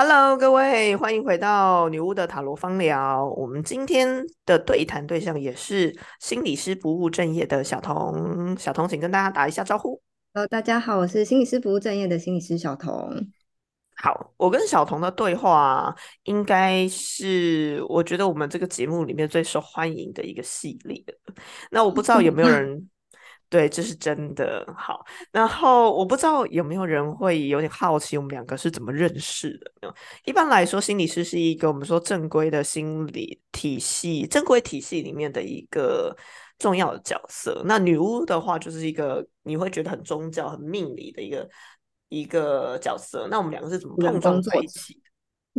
Hello，各位，欢迎回到女巫的塔罗方疗。我们今天的对谈对象也是心理师不务正业的小童。小童，请跟大家打一下招呼。呃，大家好，我是心理师不务正业的心理师小童。好，我跟小童的对话应该是我觉得我们这个节目里面最受欢迎的一个系列。那我不知道有没有 人。对，这是真的好。然后我不知道有没有人会有点好奇，我们两个是怎么认识的？一般来说，心理师是一个我们说正规的心理体系、正规体系里面的一个重要的角色。那女巫的话，就是一个你会觉得很宗教、很命理的一个一个角色。那我们两个是怎么碰撞在一起？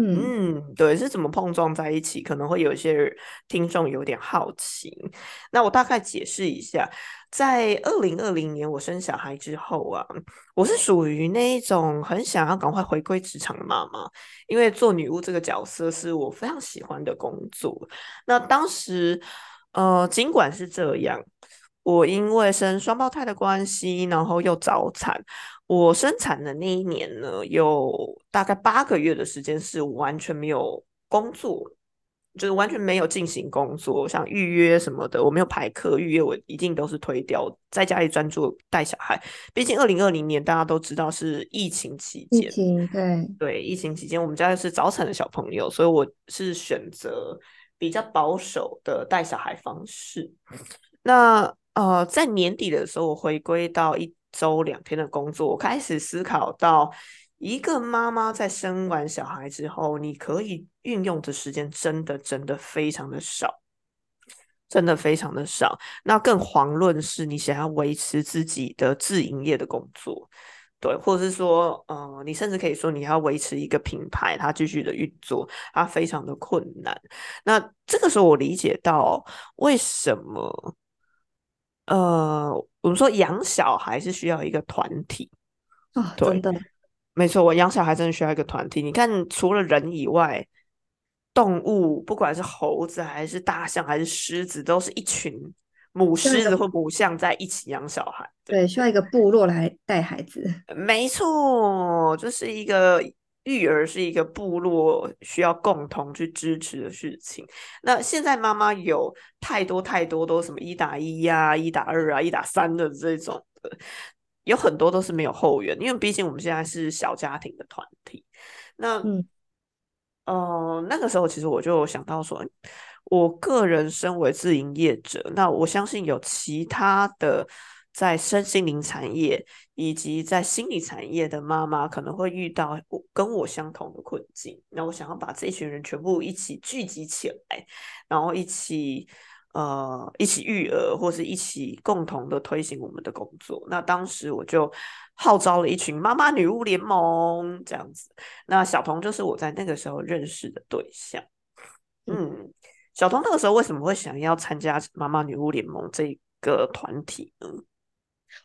嗯，对，是怎么碰撞在一起？可能会有一些听众有点好奇。那我大概解释一下，在二零二零年我生小孩之后啊，我是属于那一种很想要赶快回归职场的妈妈，因为做女巫这个角色是我非常喜欢的工作。那当时，呃，尽管是这样，我因为生双胞胎的关系，然后又早产。我生产的那一年呢，有大概八个月的时间是完全没有工作，就是完全没有进行工作，像预约什么的，我没有排课预约，我一定都是推掉，在家里专注带小孩。毕竟二零二零年大家都知道是疫情期间，疫情对对，疫情期间我们家是早产的小朋友，所以我是选择比较保守的带小孩方式。那呃，在年底的时候，我回归到一。周两天的工作，我开始思考到，一个妈妈在生完小孩之后，你可以运用的时间真的真的非常的少，真的非常的少。那更遑论是你想要维持自己的自营业的工作，对，或者是说，呃，你甚至可以说你要维持一个品牌，它继续的运作，它非常的困难。那这个时候，我理解到为什么。呃，我们说养小孩是需要一个团体啊，真的，没错，我养小孩真的需要一个团体。你看，除了人以外，动物不管是猴子还是大象还是狮子，都是一群母狮子或母象在一起养小孩。对，需要一个部落来带孩子。没错，就是一个。育儿是一个部落需要共同去支持的事情。那现在妈妈有太多太多都什么一打一呀、一打二啊、一打三的这种的，有很多都是没有后援，因为毕竟我们现在是小家庭的团体。那嗯，呃，那个时候其实我就想到说，我个人身为自营业者，那我相信有其他的。在身心灵产业以及在心理产业的妈妈可能会遇到跟我相同的困境。那我想要把这群人全部一起聚集起来，然后一起呃一起育儿，或是一起共同的推行我们的工作。那当时我就号召了一群妈妈女巫联盟这样子。那小童就是我在那个时候认识的对象。嗯，小童那个时候为什么会想要参加妈妈女巫联盟这个团体呢？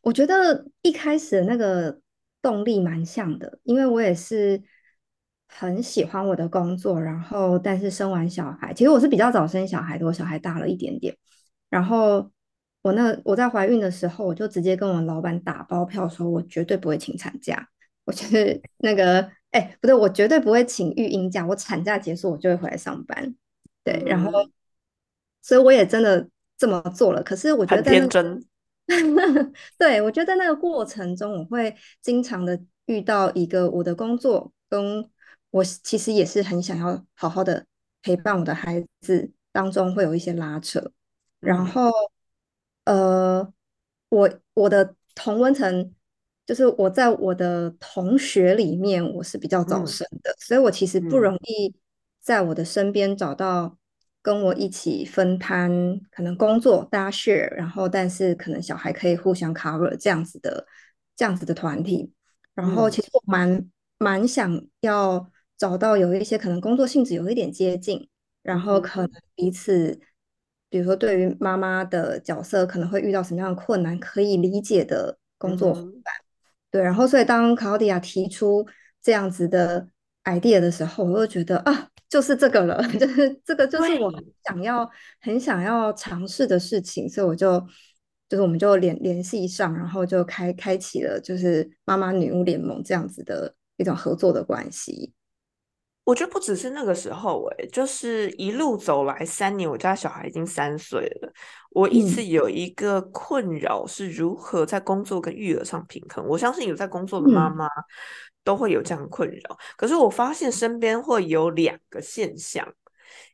我觉得一开始的那个动力蛮像的，因为我也是很喜欢我的工作，然后但是生完小孩，其实我是比较早生小孩的，我小孩大了一点点，然后我那我在怀孕的时候，我就直接跟我老板打包票，说我绝对不会请产假，我就是 那个哎不对，我绝对不会请育婴假，我产假结束我就会回来上班，对，然后所以我也真的这么做了，可是我觉得天真。对，我觉得在那个过程中，我会经常的遇到一个我的工作，跟我其实也是很想要好好的陪伴我的孩子当中会有一些拉扯。然后，呃，我我的同温层就是我在我的同学里面，我是比较早生的，所以我其实不容易在我的身边找到。跟我一起分摊可能工作，大家 share，然后但是可能小孩可以互相 cover 这样子的这样子的团体。然后其实我蛮蛮想要找到有一些可能工作性质有一点接近，然后可能彼此，比如说对于妈妈的角色可能会遇到什么样的困难，可以理解的工作伙伴。对，然后所以当卡奥迪亚提出这样子的 idea 的时候，我就觉得啊。就是这个了，就是这个，就是我想要很想要尝试的事情，所以我就就是我们就联联系上，然后就开开启了就是妈妈女巫联盟这样子的一种合作的关系。我觉得不只是那个时候，哎，就是一路走来三年，我家小孩已经三岁了。我一直有一个困扰是如何在工作跟育儿上平衡。我相信有在工作的妈妈都会有这样困扰。可是我发现身边会有两个现象，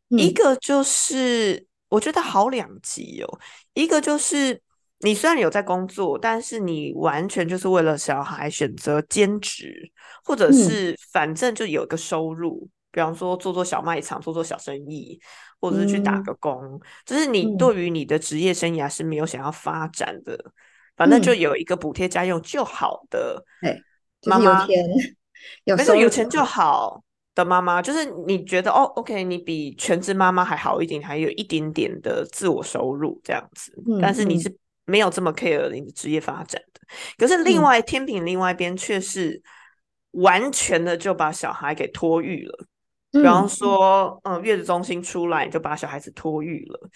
一个就是我觉得好两极哦，一个就是你虽然有在工作，但是你完全就是为了小孩选择兼职。或者是反正就有个收入，比方说做做小卖场、做做小生意，或者是去打个工，就是你对于你的职业生涯是没有想要发展的，反正就有一个补贴家用就好的。对，妈妈。有钱，没错，有钱就好的妈妈，就是你觉得哦，OK，你比全职妈妈还好一点，还有一点点的自我收入这样子，但是你是没有这么 care 你的职业发展的。可是另外天平另外一边却是。完全的就把小孩给托育了，比方说，嗯，月子中心出来就把小孩子托育了，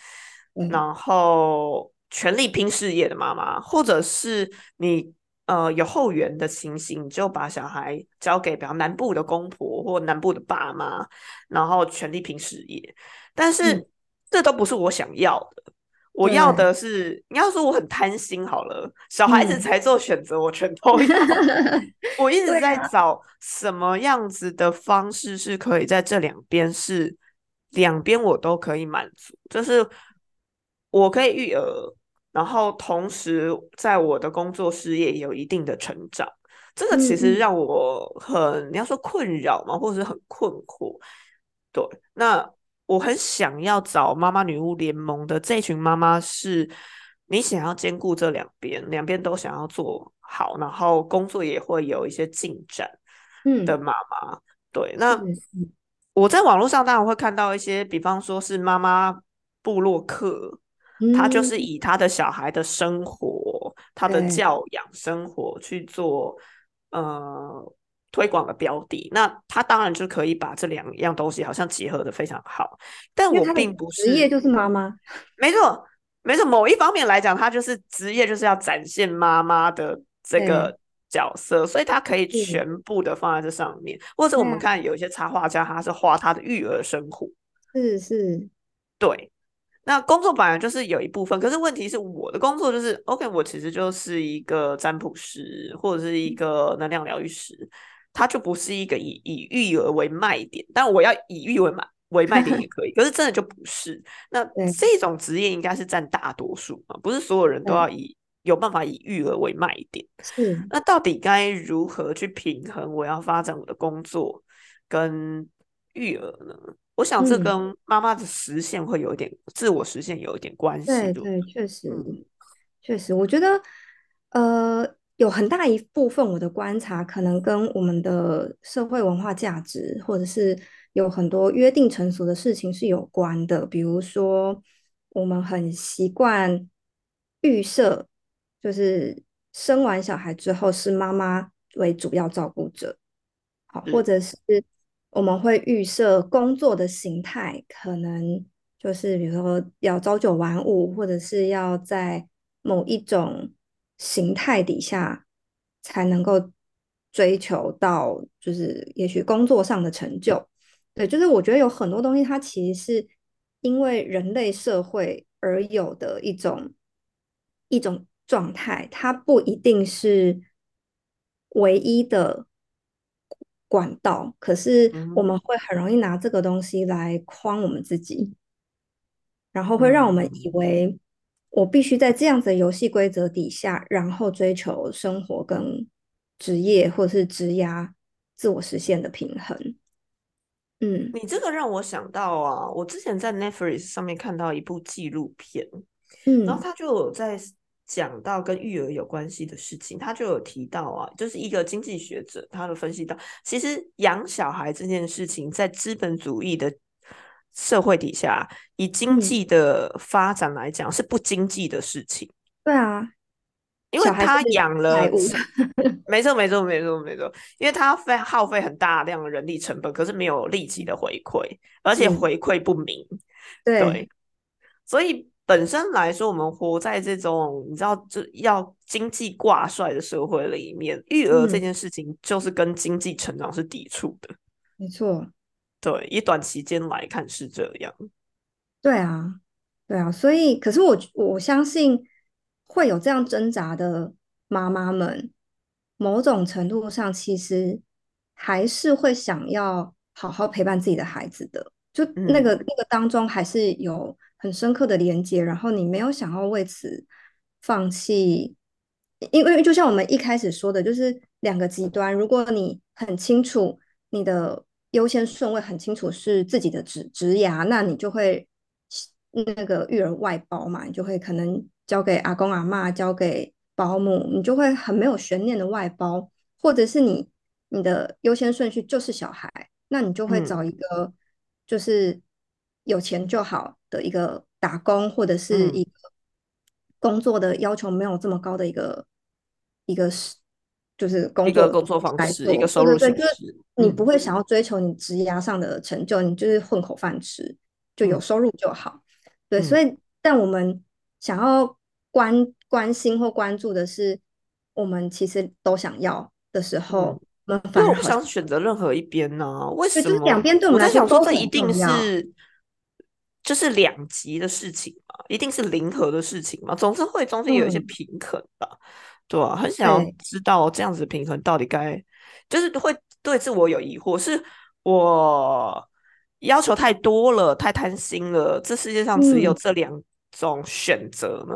然后全力拼事业的妈妈，或者是你呃有后援的情形，就把小孩交给比方南部的公婆或南部的爸妈，然后全力拼事业，但是这都不是我想要的。我要的是，你要说我很贪心好了，小孩子才做选择，我全都要。我一直在找什么样子的方式是可以在这两边是两边我都可以满足，就是我可以育儿，然后同时在我的工作事业有一定的成长。这个其实让我很你要说困扰吗，或者是很困惑？对，那。我很想要找妈妈女巫联盟的这群妈妈，是你想要兼顾这两边，两边都想要做好，然后工作也会有一些进展，嗯的妈妈。对，那我在网络上当然会看到一些，比方说是妈妈布洛克，他就是以他的小孩的生活、他的教养生活去做，呃。推广的标的，那他当然就可以把这两样东西好像结合的非常好。但我并不是职业就是妈妈，没错，没错。某一方面来讲，他就是职业，就是要展现妈妈的这个角色，所以他可以全部的放在这上面。或者我们看有一些插画家，他是画他的育儿生活，是是，对。那工作本来就是有一部分，可是问题是我的工作就是 OK，我其实就是一个占卜师或者是一个能量疗愈师。它就不是一个以以育儿为卖点，但我要以育儿卖为卖点也可以。可是真的就不是。那这种职业应该是占大多数嘛？不是所有人都要以有办法以育儿为卖点。是。那到底该如何去平衡我要发展我的工作跟育儿呢？我想这跟妈妈的实现会有一点自我实现有一点关系。对对，确实，确实，我觉得呃。有很大一部分我的观察，可能跟我们的社会文化价值，或者是有很多约定成熟的事情是有关的。比如说，我们很习惯预设，就是生完小孩之后是妈妈为主要照顾者，好，或者是我们会预设工作的形态，可能就是比如说要朝九晚五，或者是要在某一种。形态底下才能够追求到，就是也许工作上的成就。对，就是我觉得有很多东西，它其实是因为人类社会而有的一种一种状态，它不一定是唯一的管道。可是我们会很容易拿这个东西来框我们自己，然后会让我们以为。我必须在这样子的游戏规则底下，然后追求生活跟职业或者是职涯自我实现的平衡。嗯，你这个让我想到啊，我之前在 Netflix 上面看到一部纪录片，嗯，然后他就有在讲到跟育儿有关系的事情，他就有提到啊，就是一个经济学者，他的分析到，其实养小孩这件事情在资本主义的。社会底下，以经济的发展来讲，是不经济的事情。对啊，因为他养了，没错，没错，没错，没错，因为他费耗费很大量的人力成本，可是没有立即的回馈，而且回馈不明。对，所以本身来说，我们活在这种你知道，就要经济挂帅的社会里面，育儿这件事情就是跟经济成长是抵触的。没错。对，以短期间来看是这样。对啊，对啊，所以可是我我相信会有这样挣扎的妈妈们，某种程度上其实还是会想要好好陪伴自己的孩子的，就那个嗯那个当中还是有很深刻的连接，然后你没有想要为此放弃，因为就像我们一开始说的，就是两个极端，如果你很清楚你的优先顺位很清楚是自己的职职涯，那你就会那个育儿外包嘛，你就会可能交给阿公阿妈，交给保姆，你就会很没有悬念的外包，或者是你你的优先顺序就是小孩，那你就会找嗯一个就是有钱就好的一个打工，或者是一嗯，个工作的要求没有这么高的一个一个是就是工作一个工作方式，一个收入。你不嗯会想要追求你职业上的成就，你就是混口饭吃，就有嗯收入就好。对，所嗯以但我们想要关关心或关注的是，我们其实都想要的时嗯。候，我们对，反而好像我不想选择任何一边呢、为对，什就是两？边对我们来我在想说，都很这一定要。是就是两极的事情嘛，一定是零和的事情嘛，总是会中间有一些嗯，平衡的，对啊，很想要，知道这样子的平衡到底该，就是会对自我有疑惑，是我要求太多了，太贪心了，这世界上只有嗯。这两种选择呢？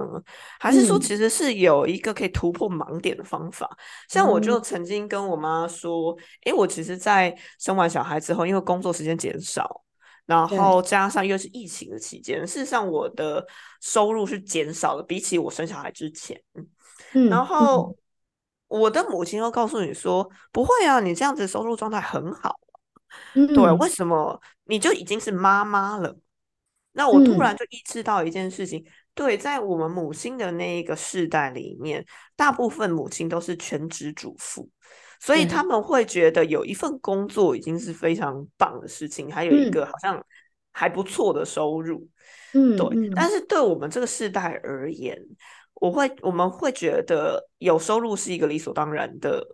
还是说嗯。其实是有一个可以突破盲点的方法？像我嗯，就曾经跟我妈说，诶，我其实，在生完小孩之后，因为工作时间减少，然后，加上又是疫情的期间，事实上我的收入是减少了，比起我生小孩之前。然嗯然后我的母亲又告诉你说，不会啊，你这样子收入状态很好。对，为嗯什么你就已经是妈妈了？那我突然嗯，就意识到一件事情，对，在我们母亲的那一个世代里面，大部分母亲都是全职主妇，所以他，们会觉得有一份工作已经是非常棒的事情，还有一嗯个好像还不错的收入。对，嗯嗯，但是对我们这个世代而言，我会我们会觉得有收入是一个理所当然的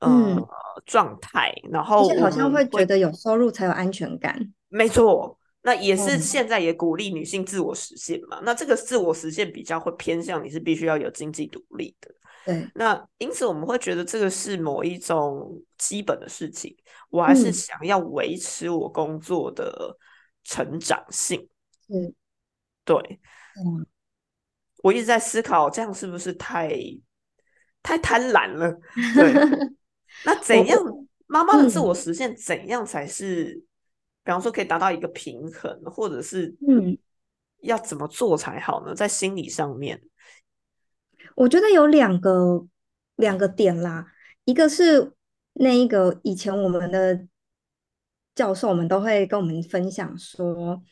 呃嗯，状态，然后好像会会觉得有收入才有安全感。没错，那也是嗯，现在也鼓励女性自我实现嘛。那这个自我实现比较会偏向你是必须要有经济独立的。对，那因此我们会觉得这个是某一种基本的事情，我还是嗯想要维持我工作的成长性。嗯，对，嗯，我一直在思考，这样是不是太太贪婪了？对，那怎样妈妈的自我嗯实现，怎样才是，比方说可以达到一个平衡，或者是嗯。要怎么做才好呢？在心理上面，我觉得有两个两个点啦，一个是那一个以前我们的教授们都会跟我们分享说，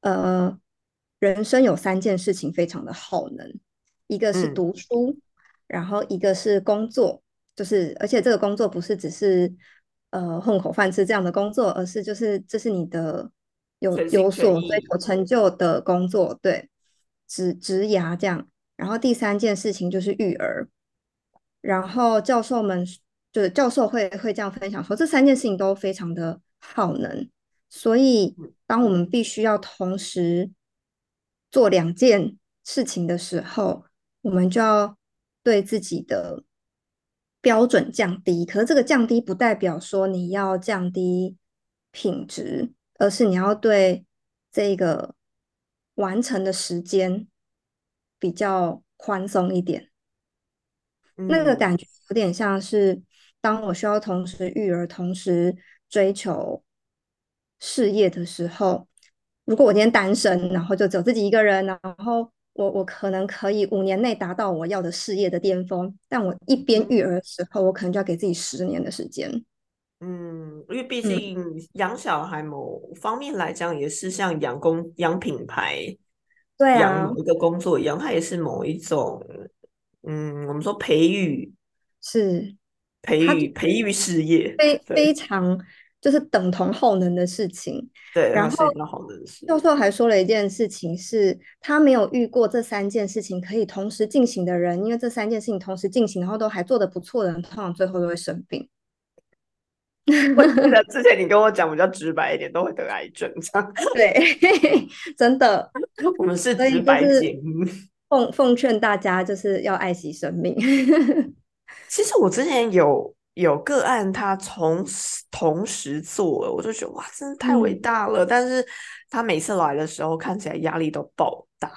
呃，人生有三件事情非常的耗能，一个是嗯，读书，然后一个是工作，就是而且这个工作不是只是呃混口饭吃这样的工作，而是就是这是你的有有，所追求成就的工作，对，职职涯这样。然后第三件事情就是育儿，然后教授们就是教授会会这样分享说，这三件事情都非常的耗能，所以当我们必须要同时做两件事情的时候，我们就要对自己的标准降低。可是这个降低不代表说你要降低品质，而是你要对这个完成的时间比较宽松一点。那个嗯感觉有点像是，当我需要同时育儿、同时追求事业的时候，如果我今天单身，然后就只有自己一个人，然后我我可能可以五年内达到我要的事业的巅峰，但我一边育嗯儿的时候，我可能就要给自己十年的时间。嗯，因为毕嗯，竟养小孩某方面来讲，也是像养工养品牌、对啊，养一个工作一样，它也是某一种，嗯，我们说培育、是培育、培育事业，非非常就是等同耗能的事情。对，它然后是一个好的事业。教授还说了一件事情是，他没有遇过这三件事情可以同时进行的人，因为这三件事情同时进行，然后都还做得不错的人，通常最后都会生病。我记得之前你跟我讲比较直白一点，都会得癌症这样。对，真的，我们是直白就是节目。奉奉劝大家就是要爱惜生命。其实我之前有有个案，他同时同时做，我就觉得哇，真的太伟嗯大了。但是他每次来的时候，看起来压力都爆大，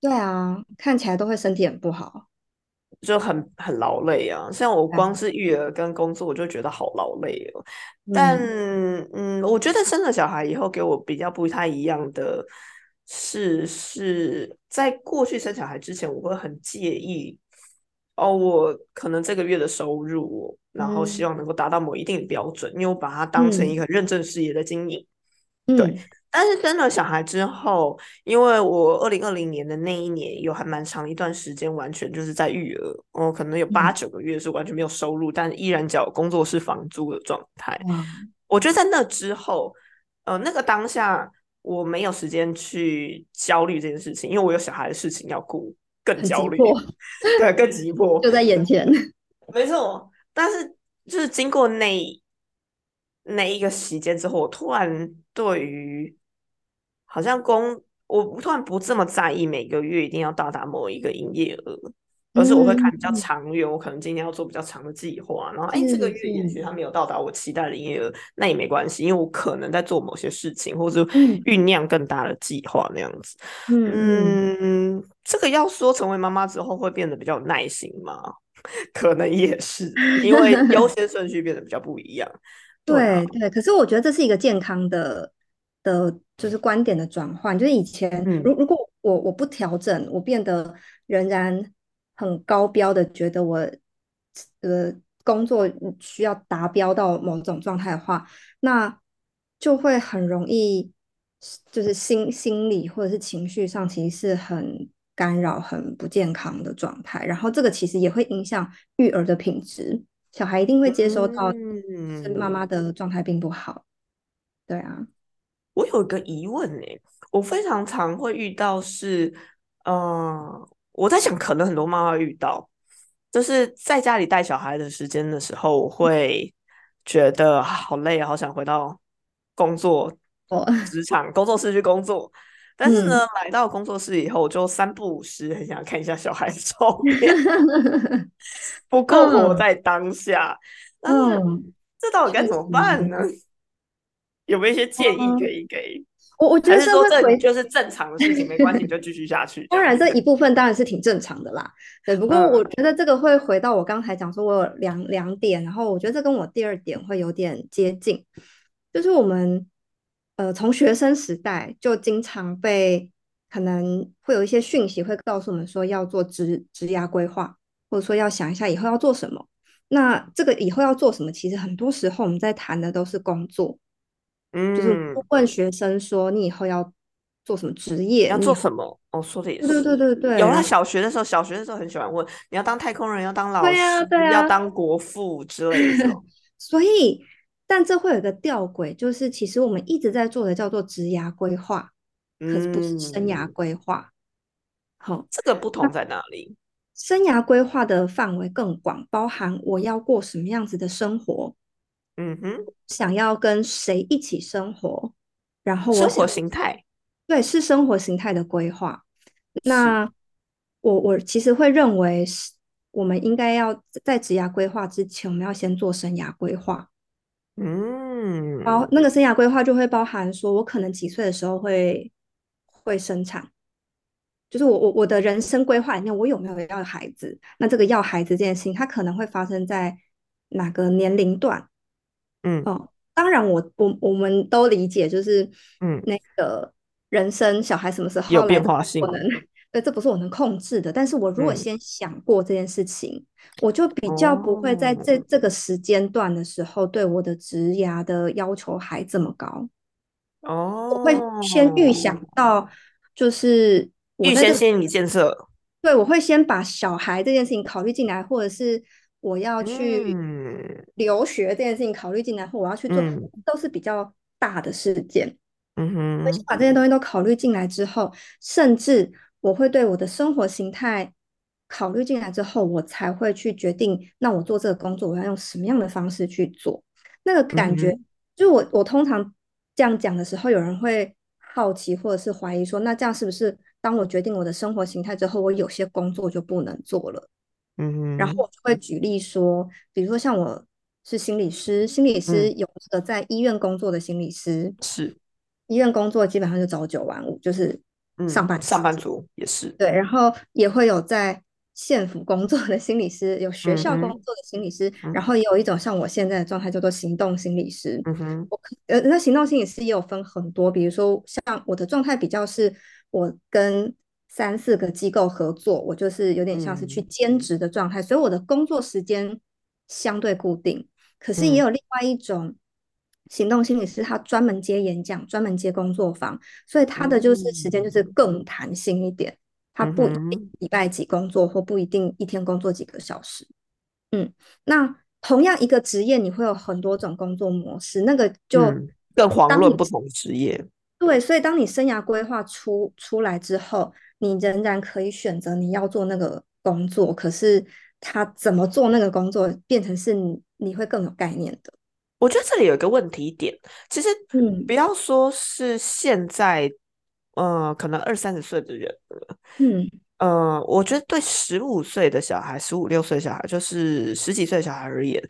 对啊，看起来都会身体很不好。就很很劳累啊。像我光是育儿跟工作，我就觉得好劳累哦。但嗯嗯，我觉得生了小孩以后，给我比较不太一样的是，是在过去生小孩之前，我会很介意哦，我可能这个月的收入，然后希嗯望能够达到某一定的标准，因为我把它当成一嗯个认证事业的经营。对嗯但是生了小孩之后，因为我二零二零年的那一年有还蛮长一段时间，完全就是在育儿，我可能有八嗯九个月是完全没有收入，但依然缴工作室房租的状态。哇，我觉得在那之后，呃，那个当下我没有时间去焦虑这件事情，因为我有小孩的事情要顾，更焦虑，对，更急迫，就在眼前。没错。但是就是经过那那一个时间之后，我突然对于好像工，我突然不这么在意每个月一定要到达某一个营业额，而是我会看比较嗯，长远，我可能今天要做比较长的计划，然后哎，这个是月也许是，它没有到达我期待的营业额，那也没关系，因为我可能在做某些事情，或者嗯酝酿更大的计划那样子。嗯这个要说成为妈妈之后会变得比较有耐心吗？可能也是，因为优先顺序变得比较不一样。对对。可是我觉得这是一个健康的的，就是观点的转换。就是以前，嗯如如果我我不调整，我变得仍然很高标的觉得我呃工作需要达标到某种状态的话，那就会很容易，就是心心理或者是情绪上其实是很干扰、很不健康的状态。然后这个其实也会影响育儿的品质，小孩一定会接收到是妈嗯，妈的状态并不好。对啊，我有一个疑问呢，我非常常会遇到是，呃，我在想，可能很多妈妈遇到，就是在家里带小孩的时间的时候，我会觉得好累啊，好想回到工作我职场工作室去工作。但是呢，嗯，来到工作室以后，我就三不五时很想看一下小孩的照片，不够活嗯在当下。嗯，这到底该怎么办实，呢？有没有一些建议可嗯，以给？我我觉得说回就是正常的事情，没关系，你就继续下去 这当然？这一部分当然是挺正常的啦。对，不过我嗯觉得这个会回到我刚才讲说，我有两两点，然后我觉得这跟我第二点会有点接近，就是我们呃从学生时代就经常被可能会有一些讯息会告诉我们说要做职职涯规划，或者说要想一下以后要做什么。那这个以后要做什么，其实很多时候我们在谈的都是工作，就是嗯，问学生说你以后要做什么职业，要做什么？哦，说的也对对对是。对对，有啦，然后小学的时候，小学的时候很喜欢问你要当太空人，要当老对呀师，对呀，要当国父之类的。所以但这会有一个吊诡，就是其实我们一直在做的叫做职涯规划，可是不是生涯嗯，规划。好，这个不同在哪里？生涯规划的范围更广，包含我要过什么样子的生活，嗯哼，想要跟谁一起生活，然后我生活，形态对，是生活形态的规划。那我我其实会认为是，我们应该要在职涯规划之前，我们要先做生涯规划。嗯包嗯那个生涯规划就会包含说，我可能几岁的时候会会生产，就是我我我的人生规划里面，我有没有要孩子？那这个要孩子这件事情，它可能会发生在哪个年龄段？嗯哦，当然我我我们都理解，就是嗯，那个人生小孩什么时候有，变化性。这不能，对，这不是我能控制的。但是我如果嗯，先想过这件事情，我就比较不会在这哦这个时间段的时候对我的职涯的要求还这么高。哦我会先预想哦，到，就是我先心理建设。对，我会先把小孩这件事情考虑进来，或者是我要去嗯留学这件事情考虑进来，或我要去做，嗯都是比较大的事件。嗯哼先哼，把这些东西都考虑进来之后，甚至我会对我的生活形态考虑进来之后，我才会去决定，那我做这个工作，我要用什么样的方式去做。那个感觉，嗯就是我我通常这样讲的时候，有人会好奇或者是怀疑说，那这样是不是当我决定我的生活形态之后，我有些工作就不能做了？嗯哼然后我就会举例说，比如说像我是心理师，心理师嗯有那个在医院工作的心理师，是医院工作基本上就朝九晚五，就是上嗯班。上班族也是对，然后也会有在县府工作的心理师，有学校工作的心理师，然嗯后也有一种像我现在的状态叫做行动心理师。嗯哼我可呃，那行动心理师也有分很多，比如说像我的状态比较是，我跟三四个机构合作，我就是有点像是去嗯兼职的状态，所以我的工作时间相对固定。可是也嗯有另外一种行动心理师，他专门接演讲，专门接工作坊，所以他的就是时间就是嗯更弹性一点，他嗯不一定礼拜几工作，或不一定一天工作几个小时。嗯，那同样一个职业，你会有很多种工作模式，那个就嗯，更遑论不同职业。对，所以当你生涯规划出出来之后，你仍然可以选择你要做那个工作，可是他怎么做那个工作，变成是你你会更有概念的。我觉得这里有一个问题点，其实嗯不要说是现在，呃，可能二三十岁的人了，嗯呃，我觉得对十五岁的小孩、十五六岁小孩，就是十几岁小孩而言，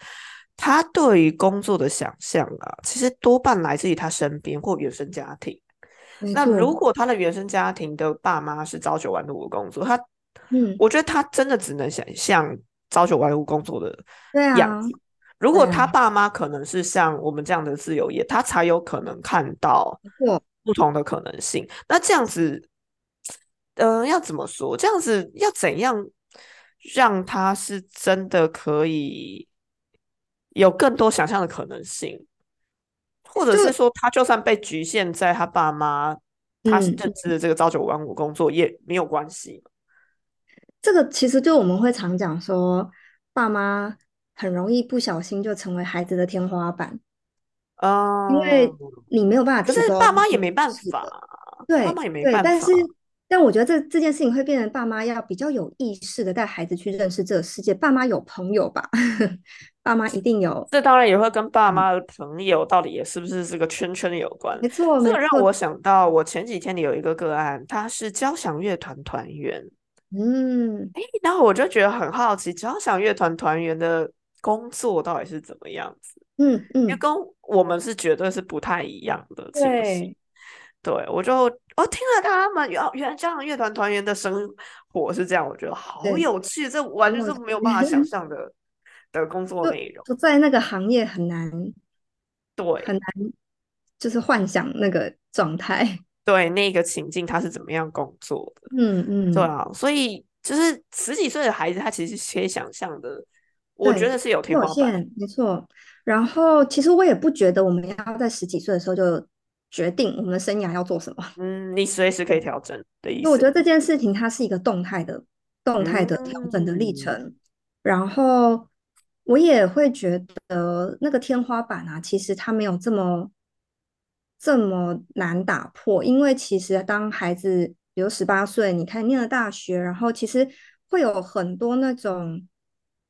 他对于工作的想象啊，其实多半来自于他身边或原生家庭。没那如，果他的原生家庭的爸妈是朝九晚五的工作，他，嗯，我觉得他真的只能想象朝九晚五工作的样子。如果他爸妈可能是像我们这样的自由业，他才有可能看到，不同的可能性。那这样子，呃，要怎么说？这样子要怎样让他是真的可以有更多想象的可能性？或者是说，他就算被局限在他爸妈他认嗯，知的这个朝九晚五工作也没有关系。这个其实就我们会常讲说，爸妈很容易不小心就成为孩子的天花板啊，因嗯，为你没有办法可是爸妈也没办。法，爸对妈也没，办法。但是但我觉得这这件事情会变成爸妈要比较有意识的带孩子去认识这个世界。爸妈有朋友吧？爸妈一定有，这当然也会跟爸嗯，妈的朋友到底也是不是这个圈圈有关。没错这让我想到，我前几天里有一个个案，他是交响乐团团员，嗯然后我就觉得很好奇，交响乐团团员的工作到底是怎么样子？嗯因为嗯，跟我们是绝对是不太一样的情形。对，我就我听了他们原原来交响乐团团员的生活是这样，我觉得好，有趣，这完全是没有办法想象的的工作内容。就在那个行业很难对很难，就是幻想那个状态。对，那个情境他是怎么样工作的？嗯嗯，对啊，所以就是十几岁的孩子，他其实是可以想象的，我觉，得是有天有花板。没错。然后其实我也不觉得我们要在十几岁的时候就决定我们的生涯要做什么。嗯，你随时可以。调整的意因为我觉得。这件事情它是一个动态的、动态的调整的历嗯程，然后我也会觉得那个天花板啊，其实它没有这么这么难打破，因为其实当孩子比如十八岁，你看念了大学，然后其实会有很多那种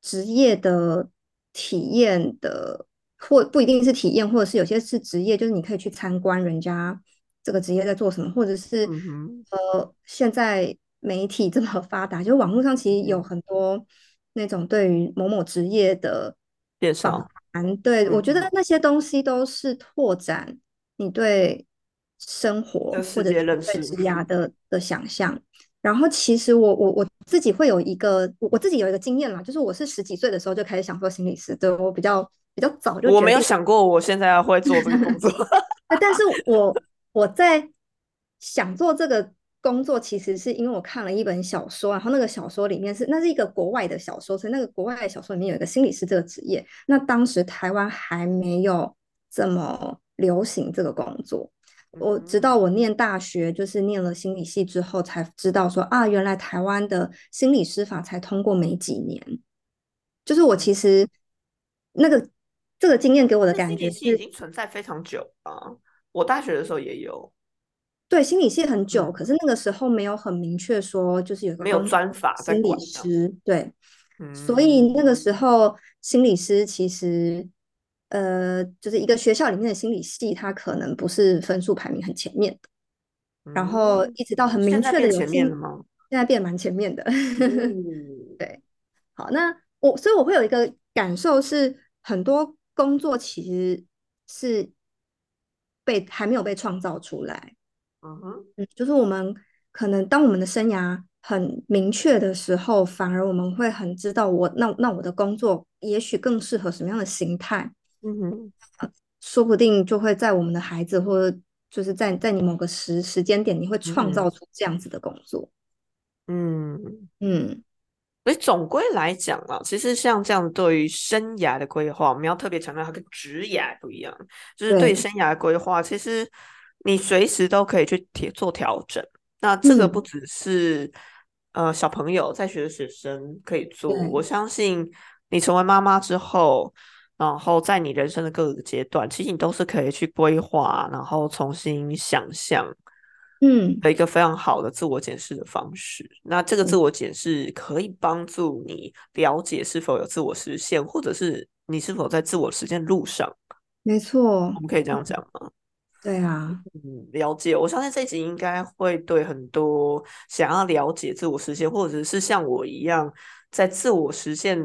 职业的体验的，或不一定是体验，或者是有些是职业，就是你可以去参观人家这个职业在做什么，或者是嗯，呃，现在媒体这么发达，就网络上其实有嗯，很多那种对于某某职业的介绍。谈，对，我觉得那些东西都是拓展你对生活或者。对职涯的的想象。然后其实我我我自己会有一个我我自己有一个经验啦，就是我是十几岁的时候就开始想做心理师，对我比较比较早就我没有。想过我现在会做这个工作。呃但是我我在想做这个工作，其实是因为我看了一本小说，然后那个小说里面是那是一个国外的小说，所以那个国外的小说里面有一个心理师这个职业。那当时台湾还没有这么流行这个工作，我直嗯到我念大学，就是念了心理系之后，才知道说啊，原来台湾的心理师法才通过没几年。就是我其实那个这个经验给我的感觉是。系已经存在非常久了，我大学的时候也有，对，心理系很久，嗯，可是那个时候没有很明确说，就是有一个没有专法在心理。师，对，所以嗯，那个时候心理师其实呃，就是一个学校里面的心理系，它可能不是分数排名很前面的，然后嗯，一直到很明确的前面，了吗？现在变蛮前面的。嗯 对，好，那我所以我会有一个感受是，很多工作其实是被还没有被创造出来。嗯哼，嗯，就是我们可能当我们的生涯很明确的时候，反而我们会很知道我那那我的工作也许更适合什么样的形态，嗯哼，说不定就会在我们的孩子或者就是在在你某个时时间点，你会创造出这样子的工作。嗯。嗯，所以总归来讲啊，其实像这样对于生涯的规划，我们要特别强调它跟职涯不一样。就是对生涯的规划，其实你随时都可以去调做调整。那这个不嗯，只是呃小朋友在学的学生可以做，我，相信你成为妈妈之后，然后在你人生的各个阶段，其实你都是可以去规划，然后重新想象。嗯，的一个非常好的自我检视的方式。那这个自我检视可以帮助你了解是否有自我实现，或者是你是否在自我实现路上。没错，我们可以这样讲吗？对啊，嗯，了解。我相信这集应该会对很多想要了解自我实现，或者是像我一样在自我实现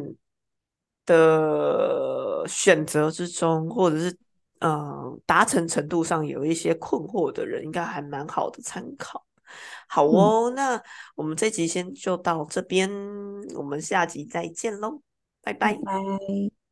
的选择之中，或者是呃达成程度上有一些困惑的人，应该还蛮好的参考。好嗯，哦，那我们这集先就到这边，我们下集再见喽，拜拜。拜拜。